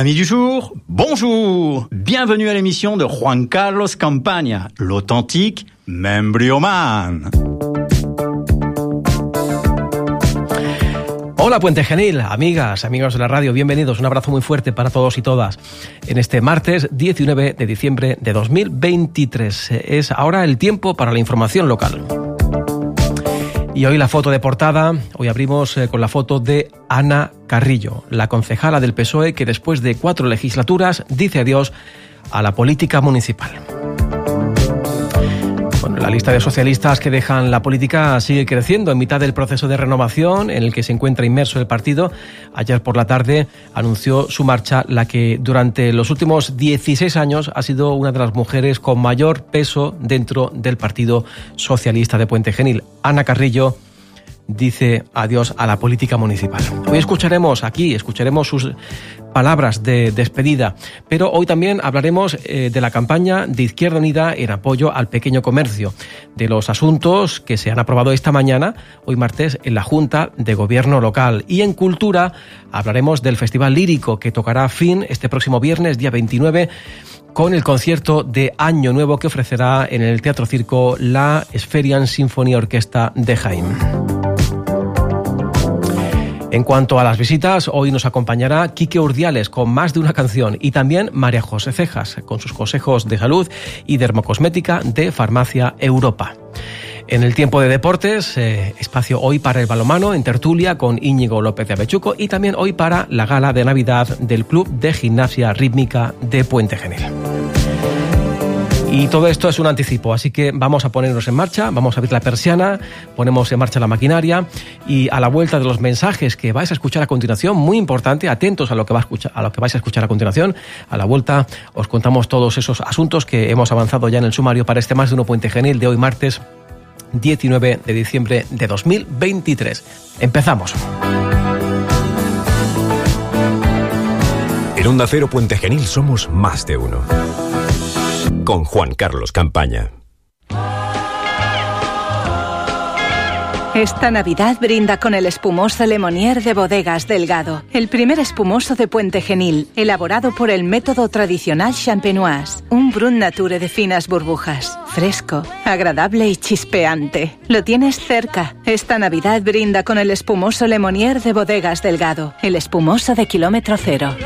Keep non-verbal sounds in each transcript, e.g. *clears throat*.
Amis du jour, bonjour Bienvenue à l'émission de Juan Carlos Campaña, l'authentique membrioman. Hola Puente Genil, amigas, amigos de la radio, bienvenidos. Un abrazo muy fuerte para todos y todas. En este martes 19 de diciembre de 2023 es ahora el tiempo para la información local. Y hoy la foto de portada, hoy abrimos eh, con la foto de Ana Carrillo, la concejala del PSOE que después de cuatro legislaturas dice adiós a la política municipal. La lista de socialistas que dejan la política sigue creciendo en mitad del proceso de renovación en el que se encuentra inmerso el partido. Ayer por la tarde anunció su marcha la que durante los últimos 16 años ha sido una de las mujeres con mayor peso dentro del Partido Socialista de Puente Genil. Ana Carrillo dice adiós a la política municipal. Hoy escucharemos aquí, escucharemos sus palabras de despedida, pero hoy también hablaremos eh, de la campaña de Izquierda Unida en apoyo al pequeño comercio, de los asuntos que se han aprobado esta mañana, hoy martes, en la Junta de Gobierno Local. Y en Cultura hablaremos del Festival Lírico que tocará fin este próximo viernes, día 29 con el concierto de Año Nuevo que ofrecerá en el Teatro Circo la Spherian Symphony Orquesta de Jaime. En cuanto a las visitas, hoy nos acompañará Quique Urdiales con más de una canción y también María José Cejas con sus consejos de salud y dermocosmética de Farmacia Europa. En el tiempo de deportes, eh, espacio hoy para el balomano en tertulia con Íñigo López de Avechuco y también hoy para la gala de Navidad del Club de Gimnasia Rítmica de Puente Genil. Y todo esto es un anticipo, así que vamos a ponernos en marcha, vamos a abrir la persiana, ponemos en marcha la maquinaria y a la vuelta de los mensajes que vais a escuchar a continuación, muy importante, atentos a lo que, va a, escuchar, a lo que vais a escuchar a continuación, a la vuelta os contamos todos esos asuntos que hemos avanzado ya en el sumario para este más de uno puente genil de hoy martes 19 de diciembre de 2023. Empezamos. En Onda Cero Puente Genil somos más de uno con Juan Carlos Campaña. Esta Navidad brinda con el espumoso Lemonier de Bodegas Delgado, el primer espumoso de Puente Genil, elaborado por el método tradicional champenoise, un brun nature de finas burbujas, fresco, agradable y chispeante. Lo tienes cerca. Esta Navidad brinda con el espumoso Lemonier de Bodegas Delgado, el espumoso de kilómetro cero.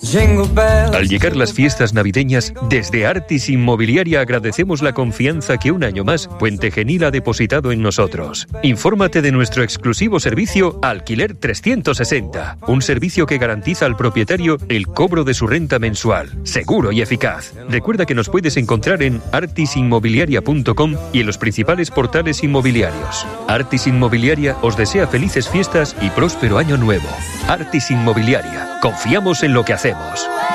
Al llegar las fiestas navideñas, desde Artis Inmobiliaria agradecemos la confianza que un año más Puente Genil ha depositado en nosotros. Infórmate de nuestro exclusivo servicio Alquiler 360, un servicio que garantiza al propietario el cobro de su renta mensual, seguro y eficaz. Recuerda que nos puedes encontrar en artisinmobiliaria.com y en los principales portales inmobiliarios. Artis Inmobiliaria os desea felices fiestas y próspero año nuevo. Artis Inmobiliaria, confiamos en lo que hacemos hacemos.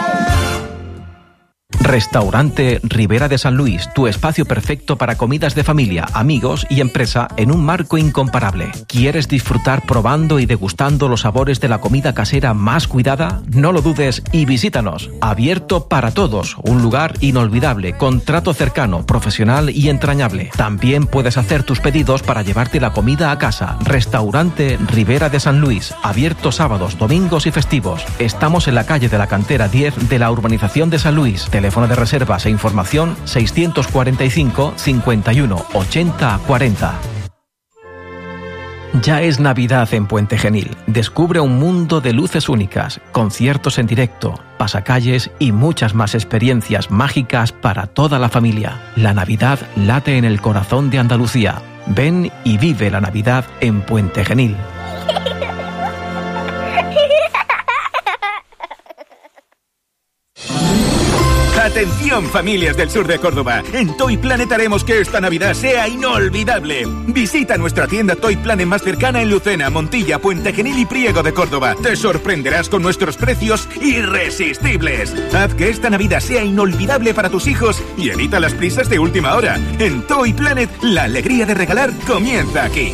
Restaurante Ribera de San Luis, tu espacio perfecto para comidas de familia, amigos y empresa en un marco incomparable. ¿Quieres disfrutar probando y degustando los sabores de la comida casera más cuidada? No lo dudes y visítanos. Abierto para todos, un lugar inolvidable, con trato cercano, profesional y entrañable. También puedes hacer tus pedidos para llevarte la comida a casa. Restaurante Ribera de San Luis, abierto sábados, domingos y festivos. Estamos en la calle de la Cantera 10 de la urbanización de San Luis. De reservas e información 645 51 80 40. Ya es Navidad en Puente Genil. Descubre un mundo de luces únicas, conciertos en directo, pasacalles y muchas más experiencias mágicas para toda la familia. La Navidad late en el corazón de Andalucía. Ven y vive la Navidad en Puente Genil. *laughs* Atención familias del sur de Córdoba. En Toy Planet haremos que esta Navidad sea inolvidable. Visita nuestra tienda Toy Planet más cercana en Lucena, Montilla, Puente Genil y Priego de Córdoba. Te sorprenderás con nuestros precios irresistibles. Haz que esta Navidad sea inolvidable para tus hijos y evita las prisas de última hora. En Toy Planet, la alegría de regalar comienza aquí.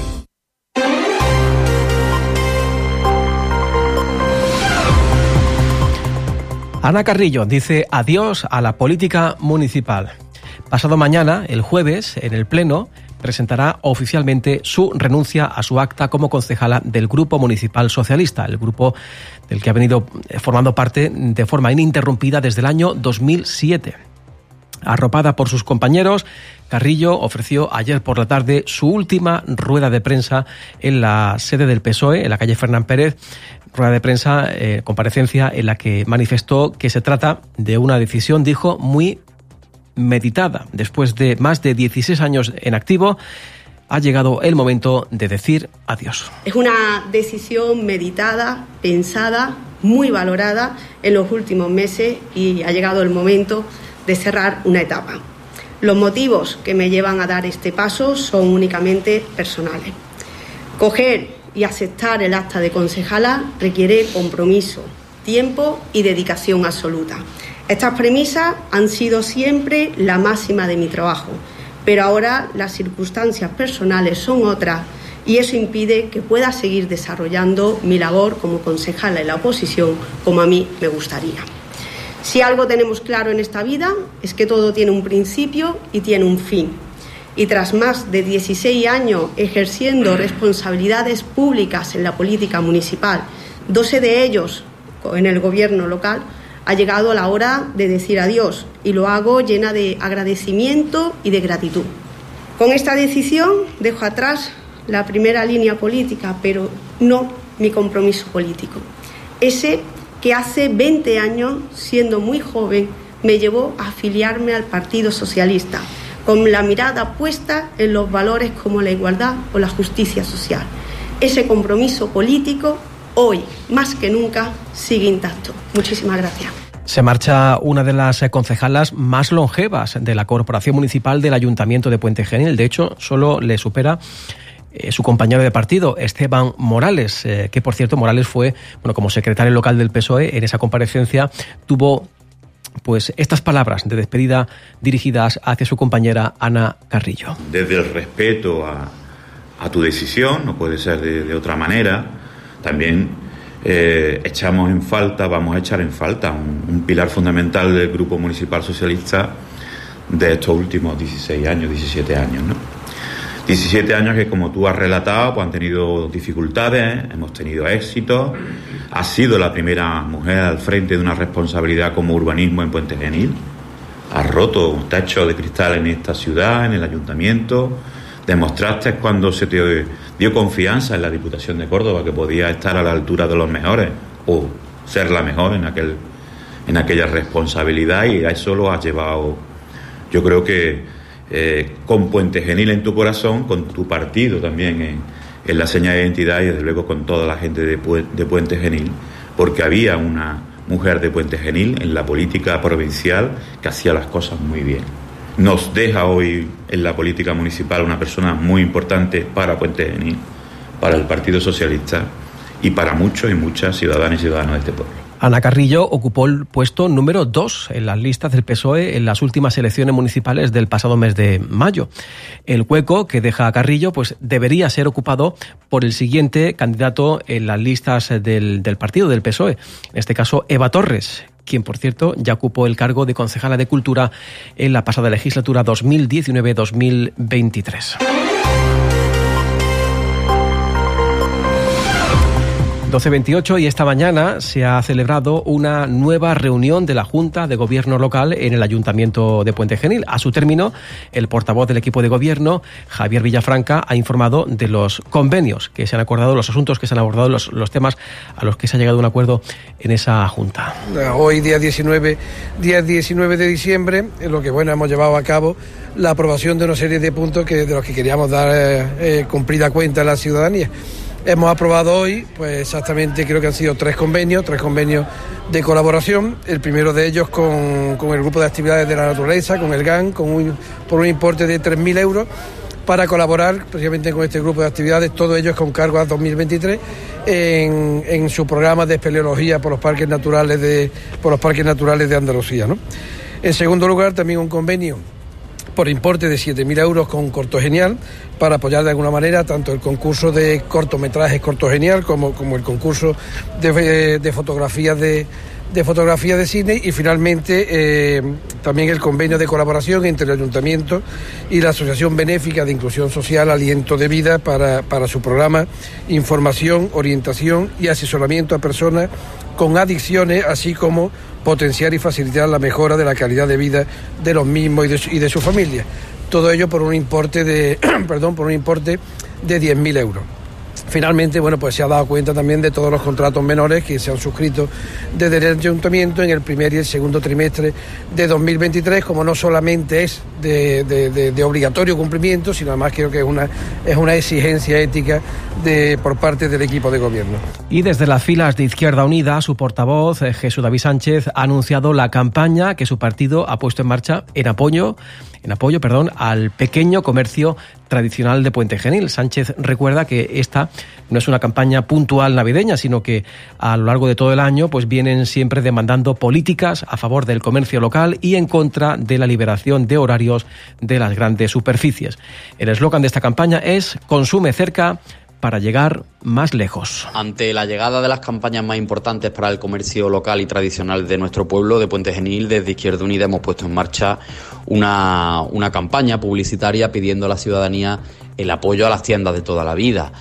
Ana Carrillo dice adiós a la política municipal. Pasado mañana, el jueves, en el Pleno, presentará oficialmente su renuncia a su acta como concejala del Grupo Municipal Socialista, el grupo del que ha venido eh, formando parte de forma ininterrumpida desde el año 2007. Arropada por sus compañeros, Carrillo ofreció ayer por la tarde su última rueda de prensa en la sede del PSOE, en la calle Fernán Pérez, rueda de prensa, eh, comparecencia en la que manifestó que se trata de una decisión, dijo, muy meditada. Después de más de 16 años en activo, ha llegado el momento de decir adiós. Es una decisión meditada, pensada, muy valorada en los últimos meses y ha llegado el momento de cerrar una etapa. Los motivos que me llevan a dar este paso son únicamente personales. Coger y aceptar el acta de concejala requiere compromiso, tiempo y dedicación absoluta. Estas premisas han sido siempre la máxima de mi trabajo, pero ahora las circunstancias personales son otras y eso impide que pueda seguir desarrollando mi labor como concejala en la oposición como a mí me gustaría. Si algo tenemos claro en esta vida es que todo tiene un principio y tiene un fin. Y tras más de 16 años ejerciendo responsabilidades públicas en la política municipal, 12 de ellos en el gobierno local, ha llegado la hora de decir adiós y lo hago llena de agradecimiento y de gratitud. Con esta decisión dejo atrás la primera línea política, pero no mi compromiso político. Ese que hace 20 años, siendo muy joven, me llevó a afiliarme al Partido Socialista, con la mirada puesta en los valores como la igualdad o la justicia social. Ese compromiso político hoy, más que nunca, sigue intacto. Muchísimas gracias. Se marcha una de las concejalas más longevas de la Corporación Municipal del Ayuntamiento de Puente Genil. De hecho, solo le supera eh, su compañero de partido, Esteban Morales, eh, que por cierto Morales fue, bueno, como secretario local del PSOE, en esa comparecencia tuvo pues estas palabras de despedida dirigidas hacia su compañera Ana Carrillo. Desde el respeto a, tu decisión, no puede ser de otra manera, también eh, echamos en falta, vamos a echar en falta un, pilar fundamental del Grupo Municipal Socialista de estos últimos 16 años, 17 años. ¿no? 17 años que, como tú has relatado, pues han tenido dificultades, hemos tenido éxitos. Ha sido la primera mujer al frente de una responsabilidad como urbanismo en Puente Genil. Ha roto un techo de cristal en esta ciudad, en el ayuntamiento. Demostraste cuando se te dio confianza en la Diputación de Córdoba que podía estar a la altura de los mejores o ser la mejor en aquel en aquella responsabilidad y a eso lo has llevado yo creo que eh, con Puente Genil en tu corazón, con tu partido también en, la señal de identidad y desde luego con toda la gente de, de Puente Genil, porque había una mujer de Puente Genil en la política provincial que hacía las cosas muy bien nos deja hoy en la política municipal una persona muy importante para Puente Genil, para el Partido Socialista y para muchos y muchas ciudadanas y ciudadanos de este pueblo. Ana Carrillo ocupó el puesto número dos en las listas del PSOE en las últimas elecciones municipales del pasado mes de mayo. El hueco que deja a Carrillo pues debería ser ocupado por el siguiente candidato en las listas del partido del PSOE, en este caso Eva Torres, quien por cierto ya ocupó el cargo de concejala de Cultura en la pasada legislatura 2019-2023. 12.28 y esta mañana se ha celebrado una nueva reunión de la Junta de Gobierno Local en el Ayuntamiento de Puente Genil. A su término, el portavoz del equipo de gobierno, Javier Villafranca, ha informado de los convenios que se han acordado, los asuntos que se han abordado, los, los temas a los que se ha llegado un acuerdo en esa Junta. Hoy, día 19, día 19 de diciembre, en lo que bueno hemos llevado a cabo la aprobación de una serie de puntos que, de los que queríamos dar eh, eh, cumplida cuenta a la ciudadanía. Hemos aprobado hoy, pues exactamente creo que han sido tres convenios, tres convenios de colaboración. El primero de ellos con, el Grupo de Actividades de la Naturaleza, con el GAN, con por un importe de 3.000 euros para colaborar precisamente con este grupo de actividades, todo ello es con cargo a 2023, en, en su programa de espeleología por los parques naturales de, por los parques naturales de Andalucía. En segundo lugar, también un convenio por importe de 7.000 euros con Corto Genial para apoyar de alguna manera tanto el concurso de cortometrajes Corto Genial como, como el concurso de, de fotografías de, de fotografía de cine y finalmente eh, también el convenio de colaboración entre el Ayuntamiento y la Asociación Benéfica de Inclusión Social Aliento de Vida para, para su programa Información, Orientación y Asesoramiento a Personas con Adicciones, así como potenciar y facilitar la mejora de la calidad de vida de los mismos y de su, y de familia. Todo ello por un importe de, *clears throat* perdón, por un importe de 10.000 euros. Finalmente, bueno, pues se ha dado cuenta también de todos los contratos menores que se han suscrito desde el ayuntamiento en el primer y el segundo trimestre de 2023, como no solamente es de, obligatorio cumplimiento, sino además creo que es una, es una exigencia ética por parte del equipo de gobierno. Y desde las filas de Izquierda Unida, su portavoz, eh, Jesús David Sánchez, ha anunciado la campaña que su partido ha puesto en marcha en apoyo en apoyo, perdón, al pequeño comercio tradicional de Puente Genil. Sánchez recuerda que esta no es una campaña puntual navideña, sino que a lo largo de todo el año pues vienen siempre demandando políticas a favor del comercio local y en contra de la liberación de horarios de las grandes superficies. El eslogan de esta campaña es consume cerca para llegar más lejos. Ante la llegada de las campañas más importantes para el comercio local y tradicional de nuestro pueblo, de Puente Genil, desde Izquierda Unida hemos puesto en marcha una, una campaña publicitaria pidiendo a la ciudadanía el apoyo a las tiendas de toda la vida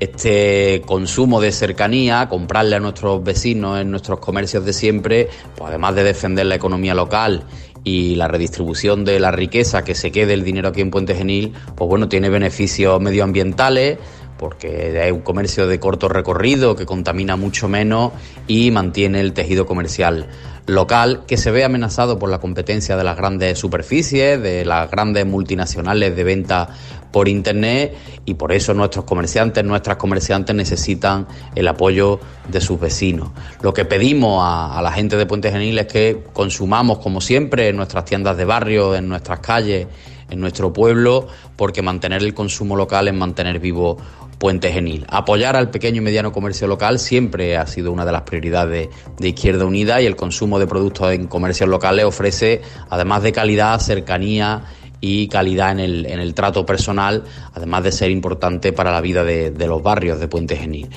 este consumo de cercanía, comprarle a nuestros vecinos en nuestros comercios de siempre, pues además de defender la economía local y la redistribución de la riqueza que se quede el dinero aquí en Puente Genil, pues bueno, tiene beneficios medioambientales, porque es un comercio de corto recorrido que contamina mucho menos y mantiene el tejido comercial local que se ve amenazado por la competencia de las grandes superficies, de las grandes multinacionales de venta por internet y por eso nuestros comerciantes, nuestras comerciantes necesitan el apoyo de sus vecinos. Lo que pedimos a, la gente de Puente Genil es que consumamos como siempre en nuestras tiendas de barrio, en nuestras calles, en nuestro pueblo, porque mantener el consumo local es mantener vivo Puente Genil. Apoyar al pequeño y mediano comercio local siempre ha sido una de las prioridades de Izquierda Unida y el consumo de productos en comercios locales ofrece, además de calidad, cercanía y calidad en el, en el trato personal, además de ser importante para la vida de, de los barrios de Puente Genil.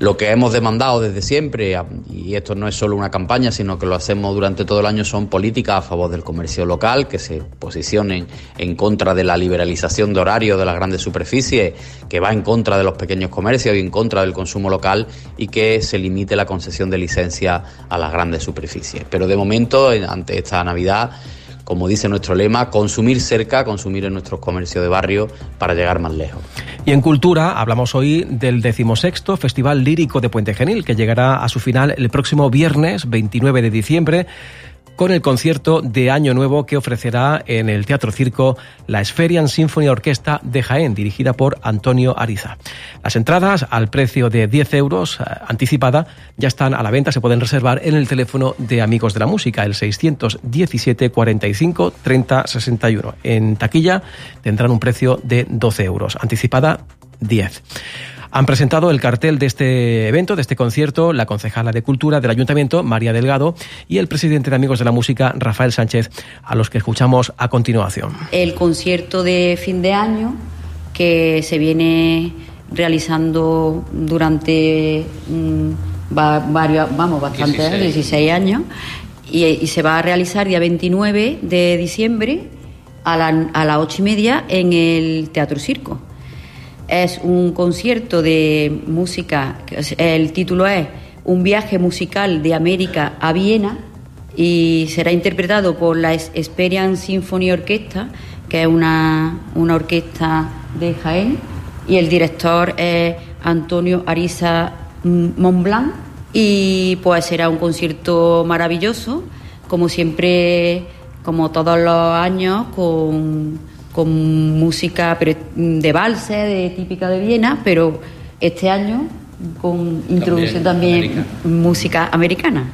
Lo que hemos demandado desde siempre, y esto no es solo una campaña, sino que lo hacemos durante todo el año, son políticas a favor del comercio local, que se posicionen en contra de la liberalización de horarios de las grandes superficies, que va en contra de los pequeños comercios y en contra del consumo local, y que se limite la concesión de licencia a las grandes superficies. Pero de momento, ante esta Navidad, como dice nuestro lema, consumir cerca, consumir en nuestros comercios de barrio para llegar más lejos. Y en cultura hablamos hoy del decimosexto Festival Lírico de Puente Genil, que llegará a su final el próximo viernes 29 de diciembre con el concierto de Año Nuevo que ofrecerá en el Teatro Circo la Spherian Symphony Orquesta de Jaén, dirigida por Antonio Ariza. Las entradas al precio de 10 euros anticipada ya están a la venta, se pueden reservar en el teléfono de Amigos de la Música, el 617 45 30 61. En taquilla tendrán un precio de 12 euros, anticipada 10. Han presentado el cartel de este evento, de este concierto, la concejala de Cultura del Ayuntamiento, María Delgado, y el presidente de Amigos de la Música, Rafael Sánchez, a los que escuchamos a continuación. El concierto de fin de año que se viene realizando durante mmm, varios, vamos, bastante, 16, 16 años, y, y, se va a realizar día 29 de diciembre a, la, a las ocho y media en el Teatro Circo. Es un concierto de música, el título es Un viaje musical de América a Viena y será interpretado por la Experience Symphony Orquesta, que es una, una orquesta de Jaén, y el director es Antonio Ariza Montblanc. Y pues será un concierto maravilloso, como siempre, como todos los años, con con música de valse, de típica de Viena, pero este año con introducción también, también música americana.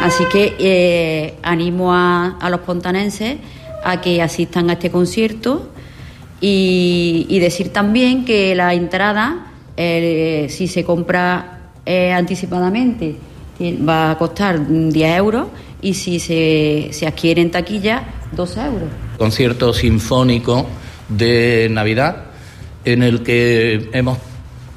Así que eh, animo a, a, los pontanenses a que asistan a este concierto y, y decir también que la entrada, eh, si se compra eh, anticipadamente, va a costar 10 euros y si se, se adquiere en taquilla, 12 euros. Concierto sinfónico de Navidad en el que hemos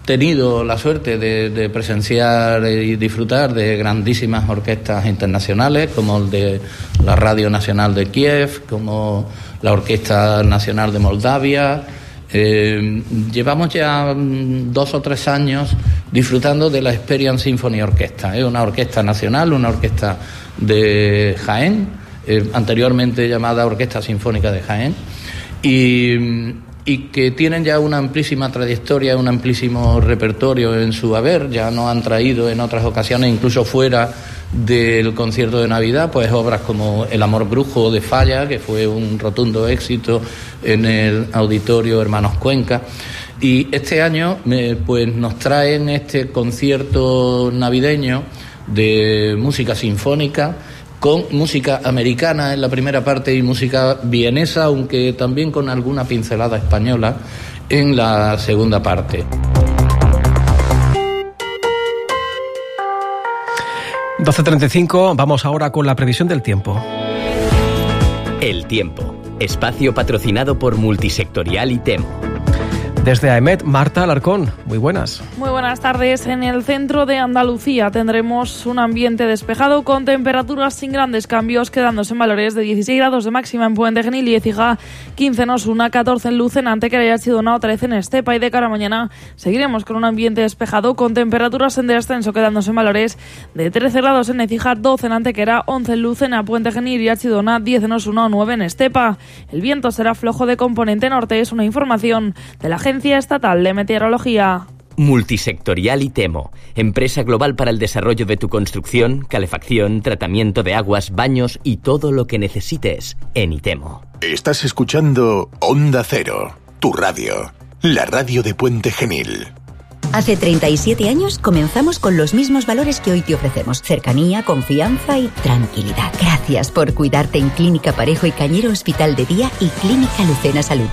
tenido la suerte de, presenciar y disfrutar de grandísimas orquestas internacionales como el de la Radio Nacional de Kiev, como la Orquesta Nacional de Moldavia. Eh, llevamos ya mm, dos o tres años disfrutando de la Experience Symphony Orquesta. Es una orquesta nacional, una orquesta de Jaén, eh, anteriormente llamada Orquesta Sinfónica de Jaén. Y, que tienen ya una amplísima trayectoria, un amplísimo repertorio en su haber, ya nos han traído en otras ocasiones, incluso fuera del concierto de Navidad, pues obras como El amor brujo de Falla, que fue un rotundo éxito en el auditorio Hermanos Cuenca. Y este año pues nos traen este concierto navideño de música sinfónica con música americana en la primera parte y música vienesa, aunque también con alguna pincelada española en la segunda parte. 12.35, vamos ahora con la previsión del tiempo. El tiempo, espacio patrocinado por Multisectorial y Temo. Desde AEMET, Marta Alarcón, muy buenas. Muy buenas tardes. En el centro de Andalucía tendremos un ambiente despejado con temperaturas sin grandes cambios, quedándose en valores de 16 grados de máxima en Puente Genil y Ecija, 15 en Osuna, 14 en Lucena, Antequera y una 13 en Estepa y de cara a mañana seguiremos con un ambiente despejado con temperaturas en descenso, quedándose en valores de 13 grados en Ecija, 12 en Antequera, 11 en Lucena, Puente Genil y Archidona, 10 en Osuna, 9 en Estepa. El viento será flojo de componente norte, es una información de la agencia Estatal de Meteorología. Multisectorial ITEMO, empresa global para el desarrollo de tu construcción, calefacción, tratamiento de aguas, baños y todo lo que necesites en ITEMO. Estás escuchando Onda Cero, tu radio, la radio de Puente Genil. Hace 37 años comenzamos con los mismos valores que hoy te ofrecemos. Cercanía, confianza y tranquilidad. Gracias por cuidarte en Clínica Parejo y Cañero Hospital de Día y Clínica Lucena Salud.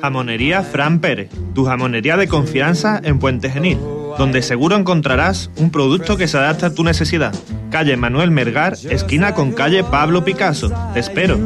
Jamonería Fran Pérez, tu jamonería de confianza en Puente Genil, donde seguro encontrarás un producto que se adapta a tu necesidad. Calle Manuel Mergar, esquina con calle Pablo Picasso. Te espero.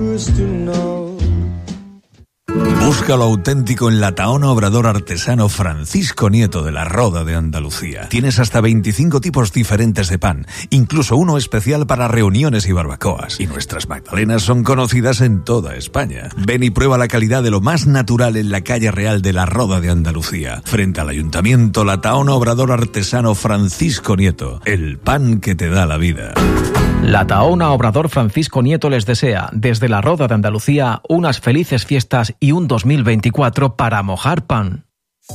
Busca lo auténtico en la Taona Obrador Artesano Francisco Nieto de la Roda de Andalucía. Tienes hasta 25 tipos diferentes de pan, incluso uno especial para reuniones y barbacoas. Y nuestras magdalenas son conocidas en toda España. Ven y prueba la calidad de lo más natural en la calle real de la Roda de Andalucía. Frente al Ayuntamiento, la Taona Obrador Artesano Francisco Nieto. El pan que te da la vida. La Taona Obrador Francisco Nieto les desea, desde la Roda de Andalucía, unas felices fiestas y un 2024 para mojar pan.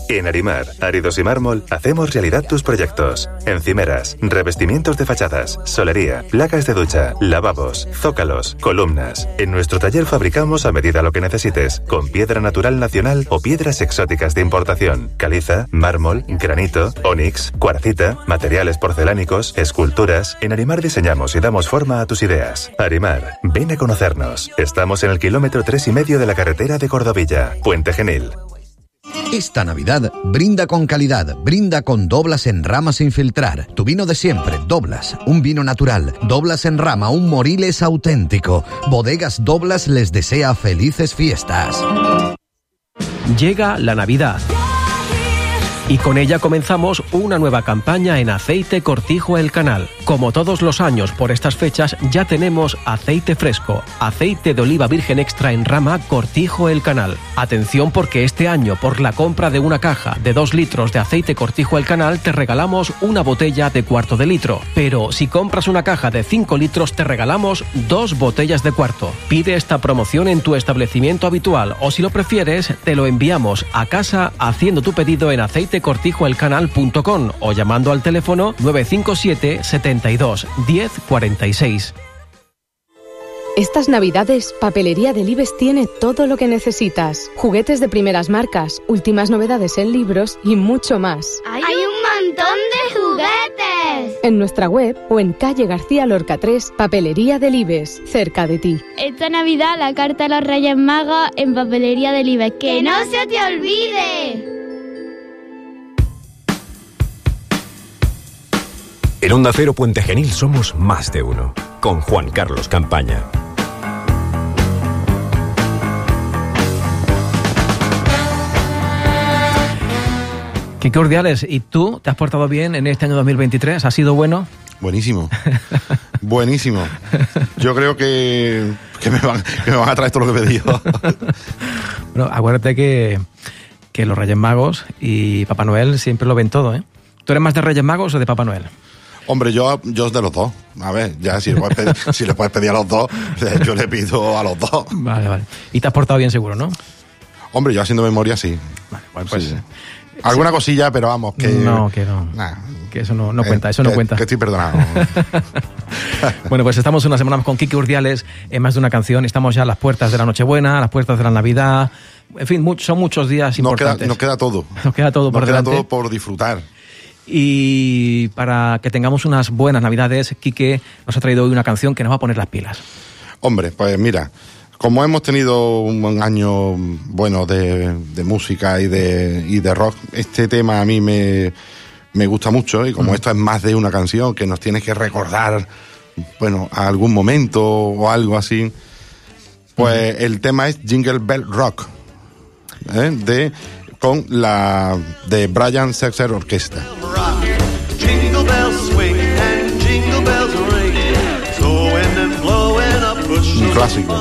En Arimar, Áridos y Mármol, hacemos realidad tus proyectos. Encimeras, revestimientos de fachadas, solería, placas de ducha, lavabos, zócalos, columnas. En nuestro taller fabricamos a medida lo que necesites, con piedra natural nacional o piedras exóticas de importación, caliza, mármol, granito, onix, cuarcita, materiales porcelánicos, esculturas. En Arimar diseñamos y damos forma a tus ideas. Arimar, ven a conocernos. Estamos en el kilómetro tres y medio de la carretera de Cordovilla, Puente Genil. Esta Navidad brinda con calidad, brinda con Doblas en Rama sin filtrar. Tu vino de siempre, Doblas, un vino natural. Doblas en Rama, un Moriles auténtico. Bodegas Doblas les desea felices fiestas. Llega la Navidad. Y con ella comenzamos una nueva campaña en Aceite Cortijo El Canal. Como todos los años por estas fechas ya tenemos aceite fresco, aceite de oliva virgen extra en rama Cortijo El Canal. Atención porque este año por la compra de una caja de 2 litros de aceite Cortijo El Canal te regalamos una botella de cuarto de litro. Pero si compras una caja de 5 litros te regalamos dos botellas de cuarto. Pide esta promoción en tu establecimiento habitual o si lo prefieres te lo enviamos a casa haciendo tu pedido en aceite cortijoelcanal.com o llamando al teléfono 957 72 10 46. Estas navidades, Papelería del Ibes tiene todo lo que necesitas. Juguetes de primeras marcas, últimas novedades en libros y mucho más. ¡Hay un montón de juguetes! En nuestra web o en calle García Lorca 3, Papelería del Ibes, cerca de ti. Esta Navidad la carta de los Reyes Magos en Papelería del Ibes. ¡Que no se te olvide! En Onda Cero Puente Genil somos más de uno. Con Juan Carlos Campaña. ¿Qué cordiales. ¿Y tú te has portado bien en este año 2023? ¿Ha sido bueno? Buenísimo. *laughs* Buenísimo. Yo creo que, que, me van, que me van a traer todo lo que he pedido. *laughs* bueno, acuérdate que, que los Reyes Magos y Papá Noel siempre lo ven todo, ¿eh? ¿Tú eres más de Reyes Magos o de Papá Noel? Hombre, yo, yo de los dos. A ver, ya si le, puedes pedir, *laughs* si le puedes pedir a los dos, eh, *laughs* yo le pido a los dos. Vale, vale. Y te has portado bien seguro, ¿no? Hombre, yo haciendo memoria sí. Vale, bueno, pues... Sí, sí. Alguna cosilla, pero vamos, que... No, que no. Nah, Que eso no, no cuenta, eh, eso no que- cuenta. Que estoy perdonado. *laughs* Bueno, pues estamos una semana más con Kiki Urdiales en más de una canción. Estamos ya a las puertas de la Nochebuena, a las puertas de la Navidad. En fin, son muchos días Nos queda, importantes. nos queda todo. Nos queda todo por Nos queda delante. todo por disfrutar. Y para que tengamos unas buenas Navidades, Quique nos ha traído hoy una canción que nos va a poner las pilas. Hombre, pues mira, como hemos tenido un año bueno de, de música y de, y de rock, este tema a mí me, me gusta mucho y como esto es más de una canción que nos tiene que recordar, bueno, a algún momento o algo así, pues el tema es Jingle Bell Rock, ¿eh? de, con la de Brian Setzer Orquesta. Un clásico.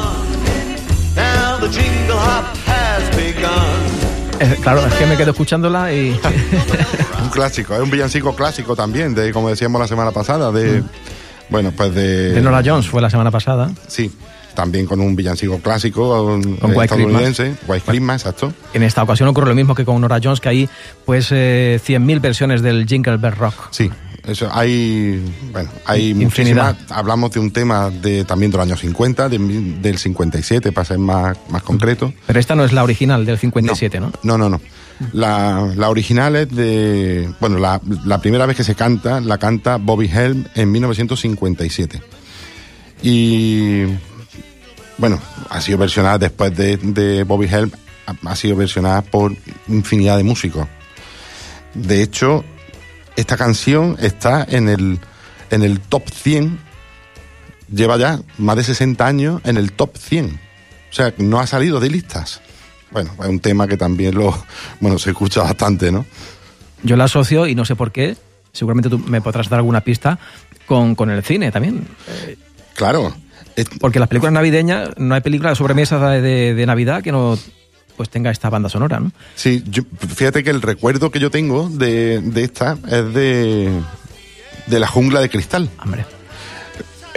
Now the jingle hop has begun. Eh, claro, es que me quedo escuchándola y... *laughs* Un clásico, es un villancico clásico también, de como decíamos la semana pasada, de bueno, pues de, de Nora Jones fue la semana pasada. Sí, también con un villancico clásico um, Con White estadounidense, White Christmas, exacto. En esta ocasión ocurre lo mismo que con Nora Jones, que hay pues eh, 100.000 versiones del Jingle Bell Rock. Sí, eso hay, bueno, hay Infinidad. muchísimas. Hablamos de un tema de también del año 50, de del 57, para ser más, más concreto. Pero esta no es la original del 57, ¿no? No, no, no. La, la original es de. Bueno, la, la primera vez que se canta, la canta Bobby Helm en 1957. Y. Bueno, ha sido versionada después de, de Bobby Helm, ha, ha sido versionada por infinidad de músicos. De hecho, esta canción está en el, en el top 100, lleva ya más de 60 años en el top 100. O sea, no ha salido de listas. Bueno, es un tema que también lo, bueno, se escucha bastante, ¿no? Yo la asocio, y no sé por qué, seguramente tú me podrás dar alguna pista, con, con el cine también. Claro. Porque las películas navideñas, no hay película de sobremesa de, de- Navidad que no pues tenga esta banda sonora, ¿no? Sí, yo- fíjate que el recuerdo que yo tengo de, de esta es de, de la jungla de cristal. Hombre.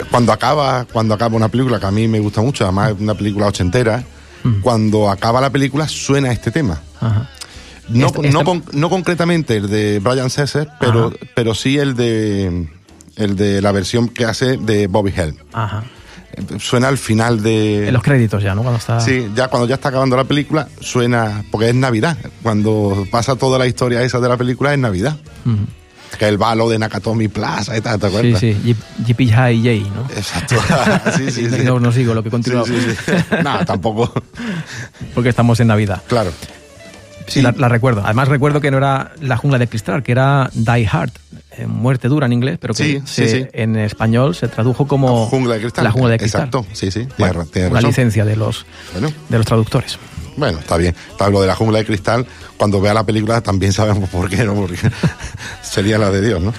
Cuando acaba, cuando acaba una película que a mí me gusta mucho, además es una película ochentera, cuando acaba la película suena este tema. Ajá. No, Este- no, este- con- no concretamente el de Brian Setzer, pero, pero sí el de el de la versión que hace de Bobby Helm. Ajá. Suena al final de En los créditos ya, ¿no? Cuando está... Sí, ya cuando ya está acabando la película suena porque es Navidad. Cuando pasa toda la historia esa de la película es Navidad. Que el balo de Nakatomi Plaza y tal, ¿te Sí, acuerdas? sí, J- JP High J, ¿no? Exacto. sí, *laughs* *laughs* sí, sí. No, no sigo lo que continúa. Sí, sí, sí. *laughs* No, tampoco. Porque estamos en Navidad. Claro. Sí, La, la recuerdo. Además recuerdo que no era La jungla de cristal, que era Die Hard, eh, muerte dura en inglés, pero que Sí, se- sí. en español se tradujo como Jungla de cristal. La jungla de cristal. Exacto, sí, sí. Tienes, Bueno, tienes una licencia de los, Bueno. de los traductores. Bueno, está bien. Lo de la jungla de cristal. Cuando vea la película también sabemos por qué, ¿no? Porque *laughs* sería la de Dios, ¿no?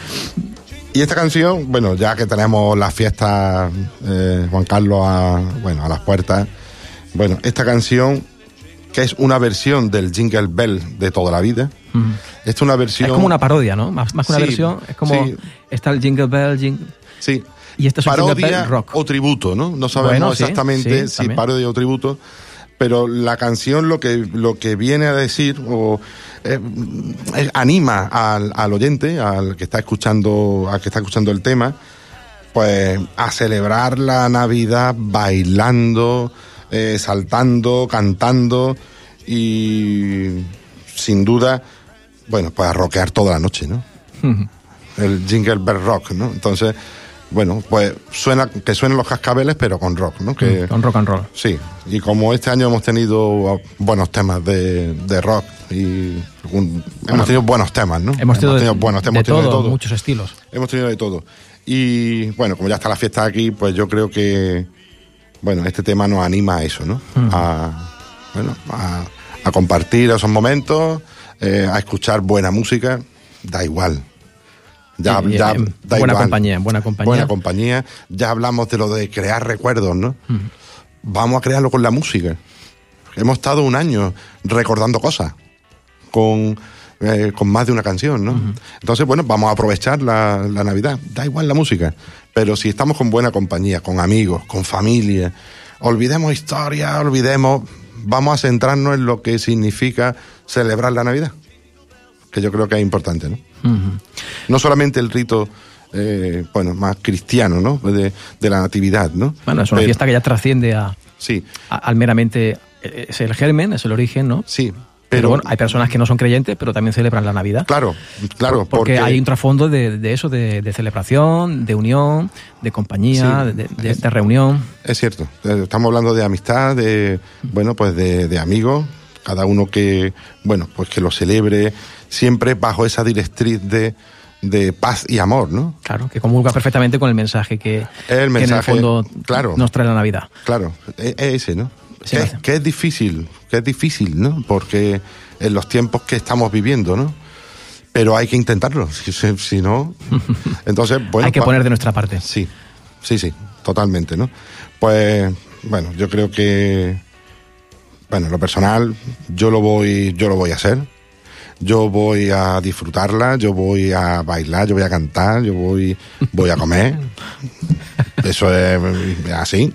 Y esta canción, bueno, ya que tenemos las fiestas, eh, Juan Carlos, a, bueno, a las puertas, bueno, esta canción, que es una versión del Jingle Bell de toda la vida, Ujú. esta es una versión... Es como una parodia, ¿no? Más, más que una Sí, versión, es como sí. está el Jingle Bell, Jingle... Sí. Y este es Jingle parodia Bell rock. o tributo, ¿no? No sabemos Bueno, sí, exactamente si parodia o tributo, pero la canción lo que lo que viene a decir o eh, eh, anima al, al oyente, al que está escuchando, al que está escuchando el tema, pues a celebrar la Navidad bailando, eh, saltando, cantando y sin duda, bueno, pues a rockear toda la noche, ¿no? El Jingle Bell Rock, ¿no? Entonces, bueno, pues suena que suenen los cascabeles, pero con rock, ¿no? Que, Mm, con rock and roll. Sí, y como este año hemos tenido buenos temas de, de rock y un- hemos tenido buenos temas, ¿no? Hemos tenido, de, buenos temas, de hemos tenido todo, de todo. muchos estilos. Hemos tenido de todo. Y bueno, como ya está la fiesta aquí, pues yo creo que, bueno, este tema nos anima a eso, ¿no? A, bueno, a, a compartir esos momentos, eh, a escuchar buena música, da igual. Ya, y ya da buena igual. compañía, en buena compañía. Buena compañía. Ya hablamos de lo de crear recuerdos, ¿no? Vamos a crearlo con la música. Hemos estado un año recordando cosas con, eh, con más de una canción, ¿no? Entonces, bueno, vamos a aprovechar la, la Navidad. Da igual la música. Pero si estamos con buena compañía, con amigos, con familia, olvidemos historia, olvidemos. Vamos a centrarnos en lo que significa celebrar la Navidad. Que yo creo que es importante, ¿no? No solamente el rito, eh, bueno, más cristiano, ¿no? De, de la natividad, ¿no? Bueno, es una Pero- fiesta que ya trasciende a, sí. a- al meramente. eh, Es el germen, es el origen, ¿no? Sí. Pero, bueno, hay personas que no son creyentes, pero también celebran la Navidad. Claro, claro, Por- porque, porque- hay un trasfondo de, de eso, de, de celebración, de unión, de compañía, Sí, de, de- de reunión. Es cierto. Eh, Estamos hablando de amistad, de, bueno, pues de, amigos, cada uno que, bueno, pues que lo celebre siempre bajo esa directriz de, de paz y amor, ¿no? Claro, que comulga perfectamente con el mensaje que, El que en el mensaje, fondo claro. nos trae la Navidad. Claro, es es ese, ¿no? Sí, que, es difícil, que es difícil, ¿no? Porque en los tiempos que estamos viviendo, ¿no? Pero hay que intentarlo, *laughs* si, no... *laughs* Entonces, bueno... Hay que poner de nuestra parte. Sí, sí, sí, totalmente, ¿no? Pues, bueno, yo creo que, bueno, lo personal, yo lo voy, yo lo voy a hacer. Yo voy a disfrutarla, yo voy a bailar, yo voy a cantar, yo voy, voy a comer. *laughs* Eso es así.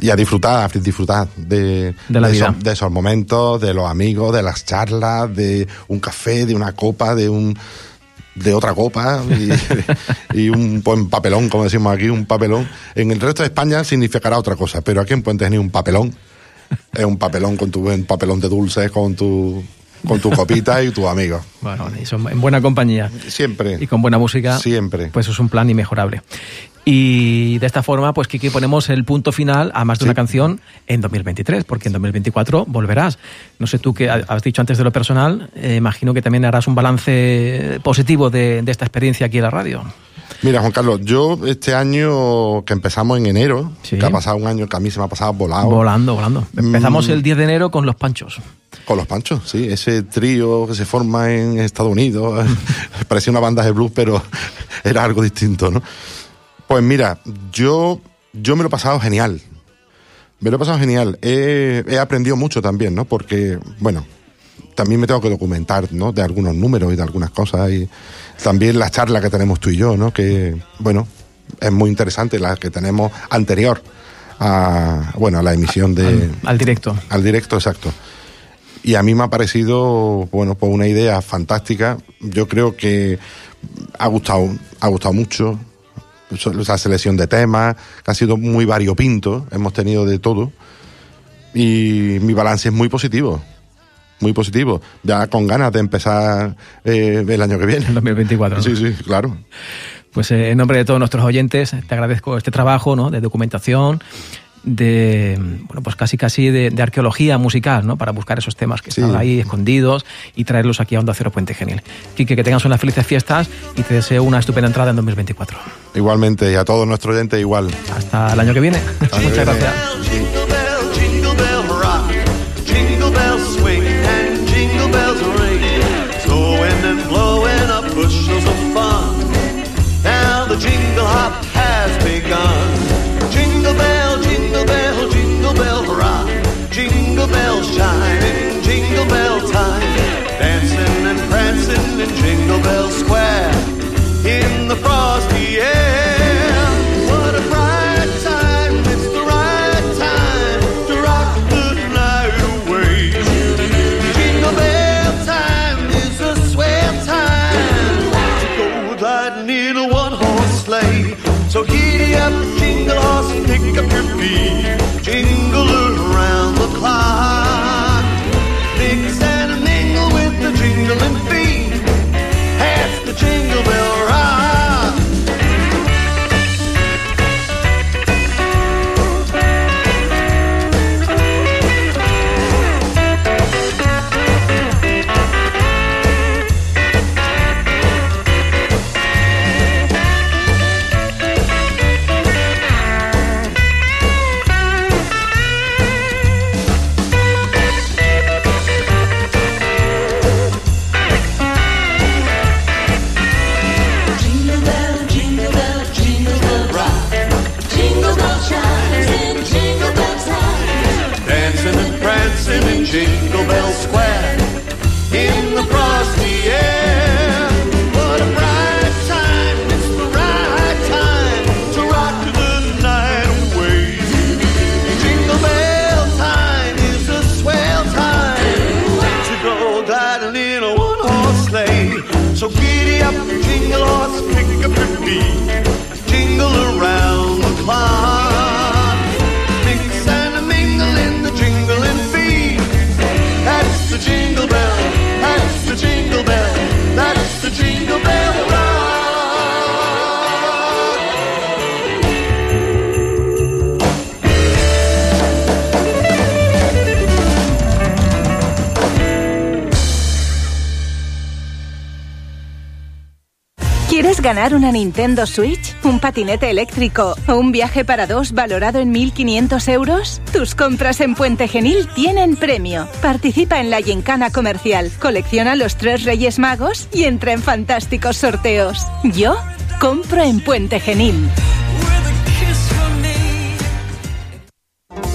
Y a disfrutar, a disfrutar de, De la vida. esos, de esos momentos, de los amigos, de las charlas, de un café, de una copa, de un de otra copa y, *laughs* y un buen papelón, como decimos aquí, un papelón. En el resto de España significará otra cosa, pero aquí en Puente Genil un papelón. Es un papelón con tu buen papelón de dulces, con tu con tu copita y tus amigos. Bueno, y son en buena compañía. Siempre. Y con buena música. Siempre. Pues es un plan inmejorable. Y de esta forma, pues Kiki, ponemos el punto final a más de una canción en 2023, porque en 2024 volverás. No sé tú qué ha- has dicho antes de lo personal, eh, imagino que también harás un balance positivo de, de esta experiencia aquí en la radio. Mira, Juan Carlos, yo este año que empezamos en enero, Sí. que ha pasado un año que a mí se me ha pasado volado. Volando, volando. Empezamos Mm. el 10 de enero con los panchos. Con los panchos, sí, ese trío que se forma en Estados Unidos, *laughs* parecía una banda de blues, pero *laughs* era algo distinto, ¿no? Pues mira, yo, yo me lo he pasado genial. Me lo he pasado genial. He, he aprendido mucho también, ¿no? Porque, bueno, también me tengo que documentar, ¿no? De algunos números y de algunas cosas. Y también la charla que tenemos tú y yo, ¿no? Que, bueno, es muy interesante la que tenemos anterior a, bueno, a la emisión de... Al directo. Al directo, exacto. Y a mí me ha parecido, bueno, pues una idea fantástica. Yo creo que ha gustado, ha gustado mucho. Esa selección de temas, que ha sido muy variopinto, hemos tenido de todo. Y mi balance es muy positivo. Muy positivo. Ya con ganas de empezar eh, el año que viene. El 2024. ¿no? Sí, sí, claro. Pues eh, en nombre de todos nuestros oyentes, te agradezco este trabajo ¿no? de documentación, de bueno pues casi casi de, de arqueología musical, ¿no? Para buscar esos temas que estaban ahí escondidos y traerlos aquí a Onda Cero Puente Genil. Quique, que tengas unas felices fiestas y te deseo una estupenda entrada en 2024. Igualmente, y a todos nuestros oyentes igual. Hasta el año que viene. *laughs* Muchas gracias. Jingle bell, jingle bell In jingle bell time. Dancing and prancing in Jingle Bell Square. In the frosty ganar una Nintendo Switch, un patinete eléctrico o un viaje para dos valorado en 1.500 euros? Tus compras en Puente Genil tienen premio. Participa en la Gincana Comercial, colecciona los tres Reyes Magos y entra en fantásticos sorteos. Yo compro en Puente Genil.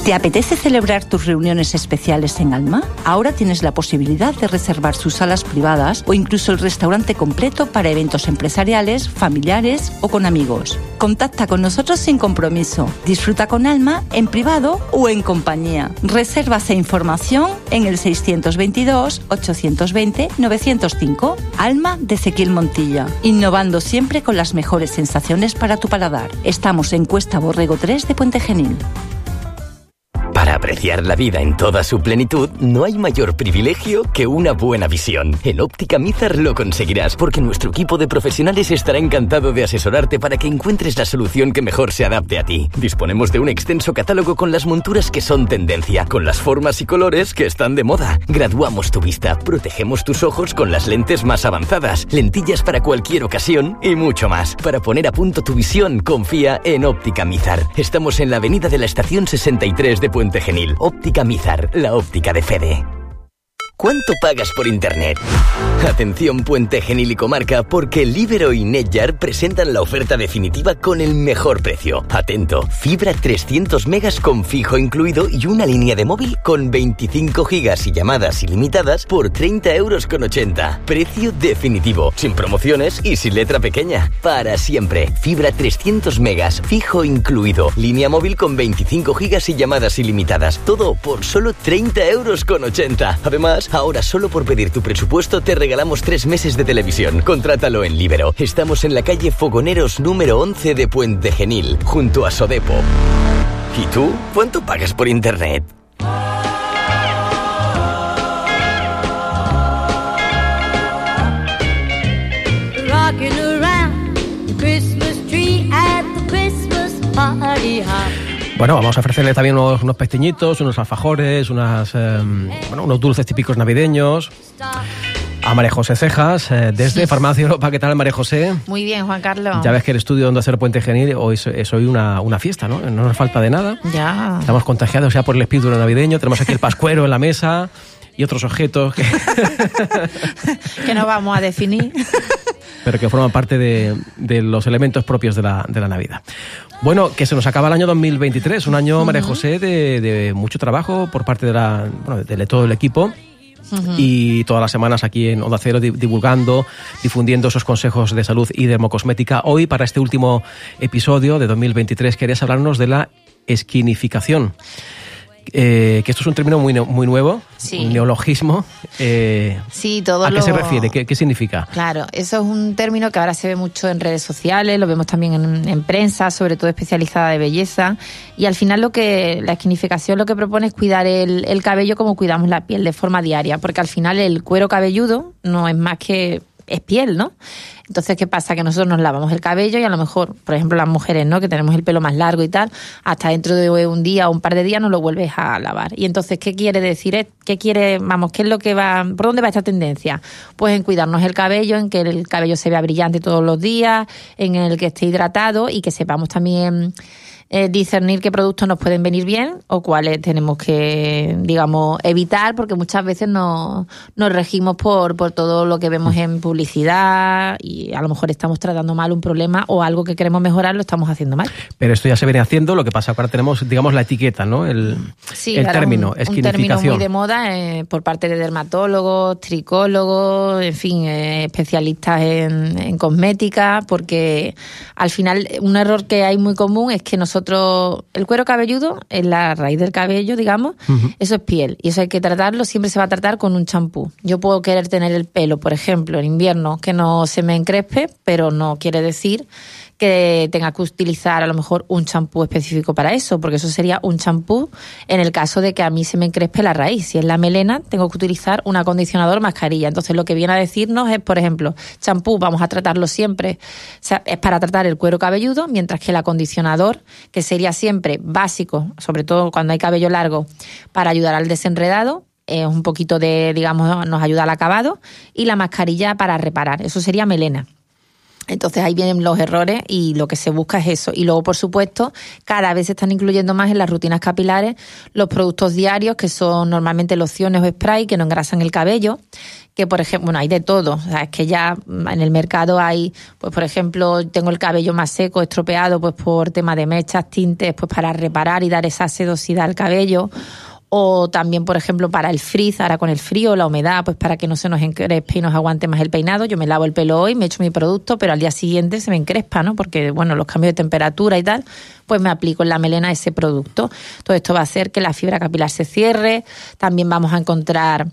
¿Te apetece celebrar tus reuniones especiales en Alma? Ahora tienes la posibilidad de reservar sus salas privadas o incluso el restaurante completo para eventos empresariales, familiares o con amigos. Contacta con nosotros sin compromiso. Disfruta con Alma en privado o en compañía. Reservas e información en el 622-820-905. Alma de Ezequiel Montilla. Innovando siempre con las mejores sensaciones para tu paladar. Estamos en Cuesta Borrego 3 de Puente Genil. Para apreciar la vida en toda su plenitud, no hay mayor privilegio que una buena visión. En Óptica Mizar lo conseguirás, porque nuestro equipo de profesionales estará encantado de asesorarte para que encuentres la solución que mejor se adapte a ti. Disponemos de un extenso catálogo con las monturas que son tendencia, con las formas y colores que están de moda. Graduamos tu vista, protegemos tus ojos con las lentes más avanzadas, lentillas para cualquier ocasión y mucho más. Para poner a punto tu visión, confía en Óptica Mizar. Estamos en la avenida de la estación 63 de Puente Genil. Óptica Mizar, la óptica de Fede. ¿Cuánto pagas por internet? Atención Puente Genil y Comarca, porque Libero y Netjar presentan la oferta definitiva con el mejor precio. Atento, fibra 300 megas con fijo incluido y una línea de móvil con 25 gigas y llamadas ilimitadas por 30 euros con 80. Precio definitivo, sin promociones y sin letra pequeña. Para siempre, fibra 300 megas, fijo incluido, línea móvil con 25 gigas y llamadas ilimitadas. Todo por solo 30 euros con 80. Además, Ahora solo por pedir tu presupuesto te regalamos tres meses de televisión. Contrátalo en Libero. Estamos en la calle Fogoneros número 11 de Puente Genil, junto a Sodepo. ¿Y tú? ¿Cuánto pagas por internet? Bueno, vamos a ofrecerle también unos, unos pesteñitos, unos alfajores, unas, eh, bueno, unos dulces típicos navideños. A María José Cejas, eh, desde Farmacia Europa. ¿Qué tal, María José? Muy bien, Juan Carlos. Ya ves que el estudio donde hacer Puente Genil hoy es, es hoy una, una fiesta, ¿no? No nos falta de nada. Ya. Estamos contagiados ya por el espíritu navideño. Tenemos aquí el pascuero en la mesa y otros objetos que, *laughs* que no vamos a definir. *laughs* pero que forman parte de, de los elementos propios de la, de la Navidad. Bueno, que se nos acaba el año 2023, un año, María José, de, de mucho trabajo por parte de, la, bueno, de, todo el equipo. Y todas las semanas aquí en Onda Cero di- divulgando, difundiendo esos consejos de salud y dermocosmética. Hoy, para este último episodio de 2023, querías hablarnos de la esquinificación. Eh, que esto es un término muy, nuevo, Sí. un neologismo. Eh, Sí, todo ¿A qué lo- se refiere? ¿Qué, qué significa? Claro, eso es un término que ahora se ve mucho en redes sociales, lo vemos también en, en prensa, sobre todo especializada de belleza. Y al final lo que la esquinificación lo que propone es cuidar el, el cabello como cuidamos la piel de forma diaria, porque al final el cuero cabelludo no es más que es piel, ¿no? Entonces, ¿qué pasa? Que nosotros nos lavamos el cabello y a lo mejor, por ejemplo, las mujeres, ¿no? Que tenemos el pelo más largo y tal, hasta dentro de un día o un par de días no lo vuelves a lavar. Y entonces, ¿qué quiere decir? ¿Qué quiere, vamos, qué es lo que va, por dónde va esta tendencia? Pues en cuidarnos el cabello, en que el cabello se vea brillante todos los días, en el que esté hidratado y que sepamos también eh, discernir qué productos nos pueden venir bien o cuáles tenemos que, digamos, evitar, porque muchas veces nos, nos regimos por, por todo lo que vemos en publicidad y a lo mejor estamos tratando mal un problema o algo que queremos mejorar lo estamos haciendo mal. Pero esto ya se viene haciendo, lo que pasa ahora tenemos, digamos, la etiqueta, ¿no? El, Sí, el término, un, un término muy de moda eh, por parte de dermatólogos, tricólogos, en fin, eh, especialistas en, en cosmética, porque al final un error que hay muy común es que nosotros, el cuero cabelludo es la raíz del cabello, digamos, eso es piel y eso hay que tratarlo, siempre se va a tratar con un champú. Yo puedo querer tener el pelo, por ejemplo, en invierno, que no se me encrespe, pero no quiere decir que tenga que utilizar a lo mejor un champú específico para eso, porque eso sería un champú en el caso de que a mí se me encrespe la raíz. Si es la melena, tengo que utilizar un acondicionador mascarilla. Entonces, lo que viene a decirnos es, por ejemplo, champú, vamos a tratarlo siempre, es para tratar el cuero cabelludo, mientras que el acondicionador, que sería siempre básico, sobre todo cuando hay cabello largo, para ayudar al desenredado, es un poquito de, digamos, nos ayuda al acabado, y la mascarilla para reparar. Eso sería melena. Entonces ahí vienen los errores y lo que se busca es eso. Y luego, por supuesto, cada vez se están incluyendo más en las rutinas capilares los productos diarios, que son normalmente lociones o spray que no engrasan el cabello. Que, por ejemplo, bueno, hay de todo. O sea, es que ya en el mercado hay, pues, por ejemplo, tengo el cabello más seco, estropeado, pues, por tema de mechas, tintes, pues, para reparar y dar esa sedosidad al cabello o también, por ejemplo, para el frizz, ahora con el frío, la humedad, pues para que no se nos encrespe y nos aguante más el peinado. Yo me lavo el pelo hoy, me echo mi producto, pero al día siguiente se me encrespa, ¿no? Porque, bueno, los cambios de temperatura y tal, pues me aplico en la melena ese producto. Todo esto va a hacer que la fibra capilar se cierre. También vamos a encontrar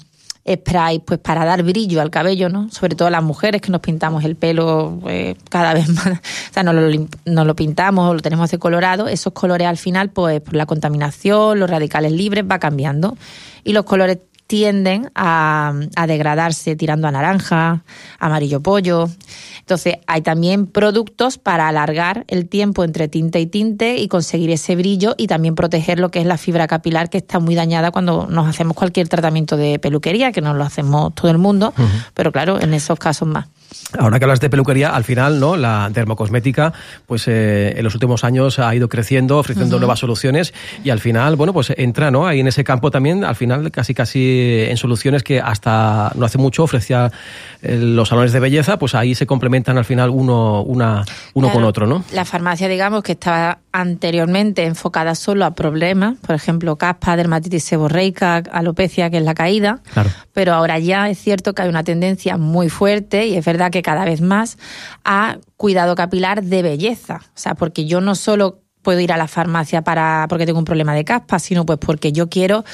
spray pues para dar brillo al cabello, ¿no? Sobre todo las mujeres que nos pintamos el pelo pues, cada vez *laughs* más, o sea, no lo, lim- no lo pintamos o lo tenemos decolorado, esos colores al final pues por la contaminación, los radicales libres va cambiando. Y los colores tienden a, a degradarse tirando a naranja, amarillo pollo. Entonces, hay también productos para alargar el tiempo entre tinte y tinte y conseguir ese brillo y también proteger lo que es la fibra capilar que está muy dañada cuando nos hacemos cualquier tratamiento de peluquería, que nos lo hacemos todo el mundo, pero claro, en esos casos más. Ahora que hablas de peluquería, al final, ¿no? La dermocosmética, pues eh, en los últimos años ha ido creciendo, ofreciendo Ujú. nuevas soluciones y al final, bueno, pues entra, ¿no? Ahí en ese campo también, al final, casi casi en soluciones que hasta no hace mucho ofrecía eh, los salones de belleza, pues ahí se complementan al final uno, una, uno con Claro. otro, ¿no? La farmacia, digamos, que estaba anteriormente enfocada solo a problemas, por ejemplo, caspa, dermatitis seborreica, alopecia, que es la caída, Claro. pero ahora ya es cierto que hay una tendencia muy fuerte y es verdad que cada vez más a cuidado capilar de belleza. O sea, porque yo no solo puedo ir a la farmacia para porque tengo un problema de caspa, sino pues porque yo quiero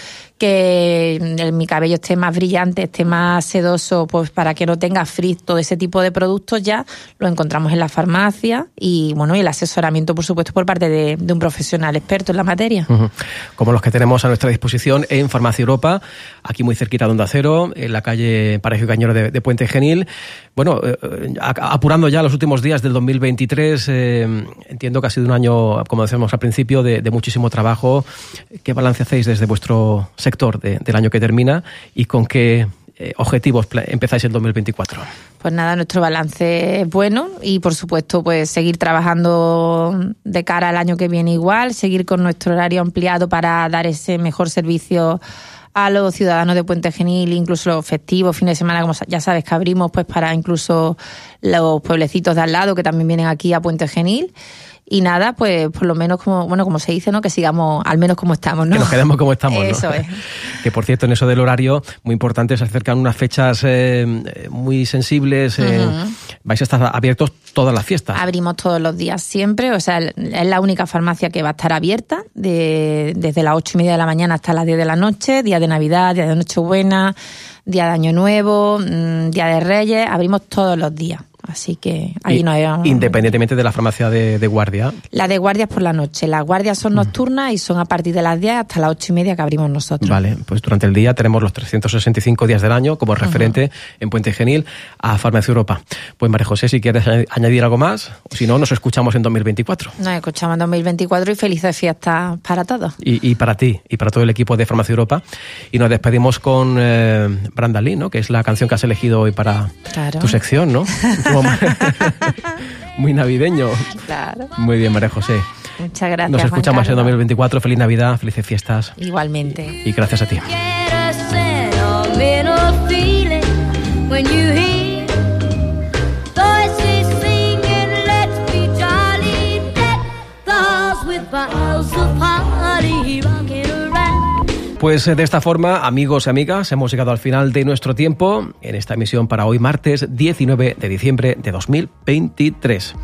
que mi cabello esté más brillante, esté más sedoso, pues para que no tenga frizz, todo ese tipo de productos ya lo encontramos en la farmacia y bueno, y el asesoramiento, por supuesto, por parte de, de un profesional experto en la materia. Ujú. Como los que tenemos a nuestra disposición en Farmacia Europa, aquí muy cerquita de Onda Cero, en la calle Parejo y Cañero de, de Puente Genil. Bueno, eh, eh, apurando ya los últimos días del 2023, eh, entiendo que ha sido un año, como decíamos al principio, de, de muchísimo trabajo. ¿Qué balance hacéis desde vuestro sector de- del año que termina y con qué eh, objetivos empezáis el 2024? Pues nada, nuestro balance es bueno y por supuesto pues seguir trabajando de cara al año que viene igual, seguir con nuestro horario ampliado para dar ese mejor servicio a los ciudadanos de Puente Genil, incluso los festivos, fines de semana, como ya sabes que abrimos pues para incluso los pueblecitos de al lado que también vienen aquí a Puente Genil. Y nada, pues por lo menos como, bueno, como se dice, ¿no? Que sigamos al menos como estamos, ¿no? Que nos quedemos como estamos, ¿no? Eso es. *laughs* Que por cierto, en eso del horario, muy importante, se acercan unas fechas eh, muy sensibles. eh. Vais a estar abiertos todas las fiestas. Abrimos todos los días siempre, o sea, es la única farmacia que va a estar abierta de, desde las ocho y media de la mañana hasta las 10 de la noche, día de Navidad, día de Nochebuena, día de Año Nuevo, mm, día de Reyes, abrimos todos los días. Así que ahí no hay... Independientemente de la farmacia de, de guardia. La de guardias por la noche. Las guardias son nocturnas y son a partir de las 10 hasta las ocho y media que abrimos nosotros. Vale, pues durante el día tenemos los 365 días del año como referente en Puente Genil a Farmacia Europa. Pues María José, si quieres añ- añadir algo más, o si no, nos escuchamos en 2024. Nos escuchamos en 2024 y felices fiestas para todos. Y, y para ti y para todo el equipo de Farmacia Europa. Y nos despedimos con eh, Branda Lee, ¿no? que es la canción que has elegido hoy para Claro. tu sección, ¿no? *laughs* Como- *laughs* Muy navideño. Claro. Muy bien, María José. Muchas gracias. Nos escuchamos en Carlos. 2024. Feliz Navidad, felices fiestas Igualmente. y gracias a ti. Pues eh, de esta forma, amigos y amigas, hemos llegado al final de nuestro tiempo en esta emisión para hoy, martes 19 de diciembre de 2023.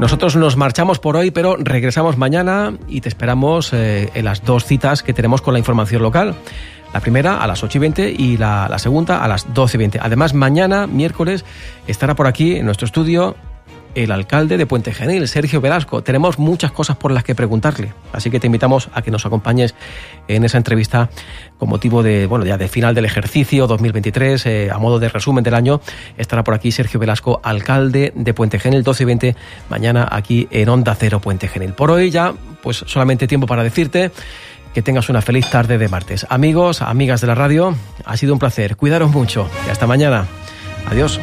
Nosotros nos marchamos por hoy, pero regresamos mañana y te esperamos eh, en las dos citas que tenemos con la información local. La primera a las 8 y 20 y la, la segunda a las 12 y 20. Además, mañana, miércoles, estará por aquí en nuestro estudio el alcalde de Puente Genil, Sergio Velasco. Tenemos muchas cosas por las que preguntarle, así que te invitamos a que nos acompañes en esa entrevista con motivo de, bueno, ya de final del ejercicio 2023, eh, a modo de resumen del año. Estará por aquí Sergio Velasco, alcalde de Puente Genil, 12 y 20, mañana aquí en Onda Cero Puente Genil. Por hoy ya, pues solamente tiempo para decirte que tengas una feliz tarde de martes. Amigos, amigas de la radio, ha sido un placer. Cuidaros mucho y hasta mañana. Adiós.